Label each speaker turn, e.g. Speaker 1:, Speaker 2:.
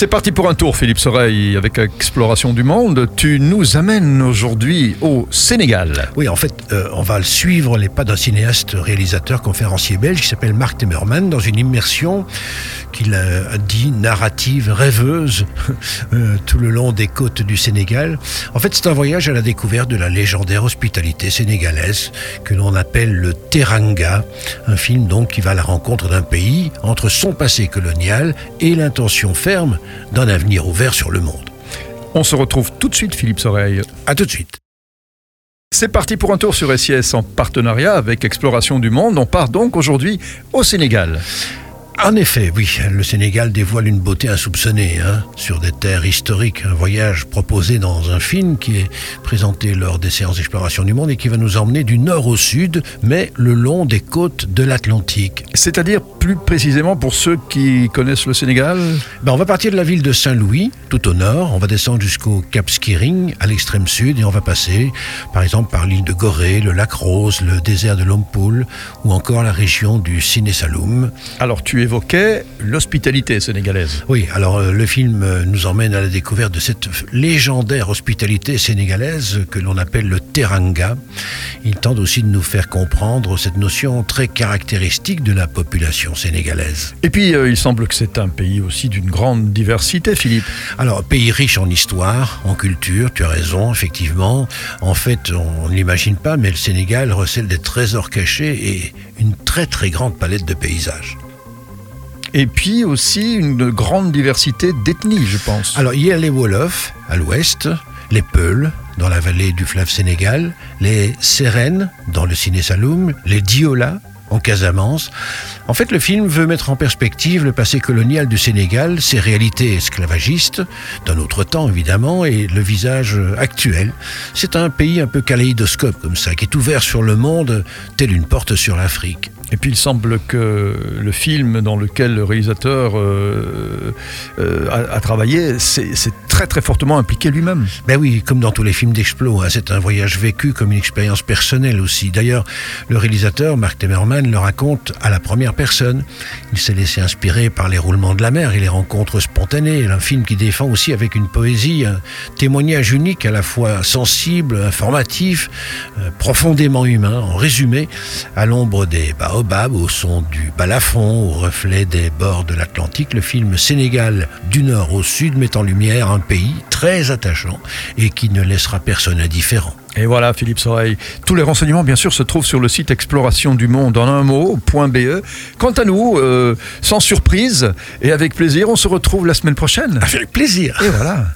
Speaker 1: C'est parti pour un tour, Philippe Soreille, avec Exploration du Monde. Tu nous amènes aujourd'hui au Sénégal.
Speaker 2: Oui, en fait, euh, on va suivre les pas d'un cinéaste, réalisateur, conférencier belge qui s'appelle Marc Temerman dans une immersion qu'il a dit narrative, rêveuse, euh, tout le long des côtes du Sénégal. En fait, c'est un voyage à la découverte de la légendaire hospitalité sénégalaise que l'on appelle le Teranga, un film donc qui va à la rencontre d'un pays entre son passé colonial et l'intention ferme d'un avenir ouvert sur le monde.
Speaker 1: On se retrouve tout de suite, Philippe Soreille.
Speaker 2: À tout de suite.
Speaker 1: C'est parti pour un tour sur SIS en partenariat avec Exploration du Monde. On part donc aujourd'hui au Sénégal.
Speaker 2: En effet, oui, le Sénégal dévoile une beauté insoupçonnée hein, sur des terres historiques. Un voyage proposé dans un film qui est présenté lors des séances d'exploration du monde et qui va nous emmener du nord au sud, mais le long des côtes de l'Atlantique.
Speaker 1: C'est-à-dire plus précisément pour ceux qui connaissent le Sénégal?
Speaker 2: Ben, On va partir de la ville de Saint-Louis, tout au nord. On va descendre jusqu'au Cap Skiring, à l'extrême sud, et on va passer, par exemple, par l'île de Gorée, le lac Rose, le désert de Lompoul, ou encore la région du Siné Saloum.
Speaker 1: Alors tu es évoquait l'hospitalité sénégalaise.
Speaker 2: Oui, alors euh, le film euh, nous emmène à la découverte de cette légendaire hospitalité sénégalaise que l'on appelle le teranga. Il tente aussi de nous faire comprendre cette notion très caractéristique de la population sénégalaise.
Speaker 1: Et puis, euh, il semble que c'est un pays aussi d'une grande diversité, Philippe.
Speaker 2: Alors, pays riche en histoire, en culture, tu as raison, effectivement. En fait, on ne l'imagine pas, mais le Sénégal recèle des trésors cachés et une très très grande palette de paysages.
Speaker 1: Et puis aussi une grande diversité d'ethnies, je pense.
Speaker 2: Alors il y a les Wolofs à l'ouest, les Peuls dans la vallée du fleuve Sénégal, les Sérènes dans le Ciné Saloum, les Diola en Casamance. En fait, le film veut mettre en perspective le passé colonial du Sénégal, ses réalités esclavagistes, d'un autre temps évidemment, et le visage actuel. C'est un pays un peu kaléidoscope comme ça, qui est ouvert sur le monde, tel une porte sur l'Afrique.
Speaker 1: Et puis il semble que le film dans lequel le réalisateur euh, euh, a, travaillé, c'est très très fortement impliqué lui-même.
Speaker 2: Ben oui, comme dans tous les films d'Explo, hein, c'est un voyage vécu comme une expérience personnelle aussi. D'ailleurs, le réalisateur, Mark Temerman, le raconte à la première personne. Il s'est laissé inspirer par les roulements de la mer et les rencontres spontanées. Un film qui défend aussi avec une poésie un témoignage unique, à la fois sensible, informatif, euh, profondément humain. En résumé, à l'ombre des baobabs, au son du balafon, au reflet des bords de l'Atlantique, le film Sénégal du nord au sud met en lumière un pays très attachant et qui ne laissera personne indifférent.
Speaker 1: Et voilà, Philippe Soreille. Tous les renseignements, bien sûr, se trouvent sur le site exploration du monde en un mot.be. Quant à nous, euh, sans surprise et avec plaisir, on se retrouve la semaine prochaine.
Speaker 2: Avec plaisir.
Speaker 1: Et voilà.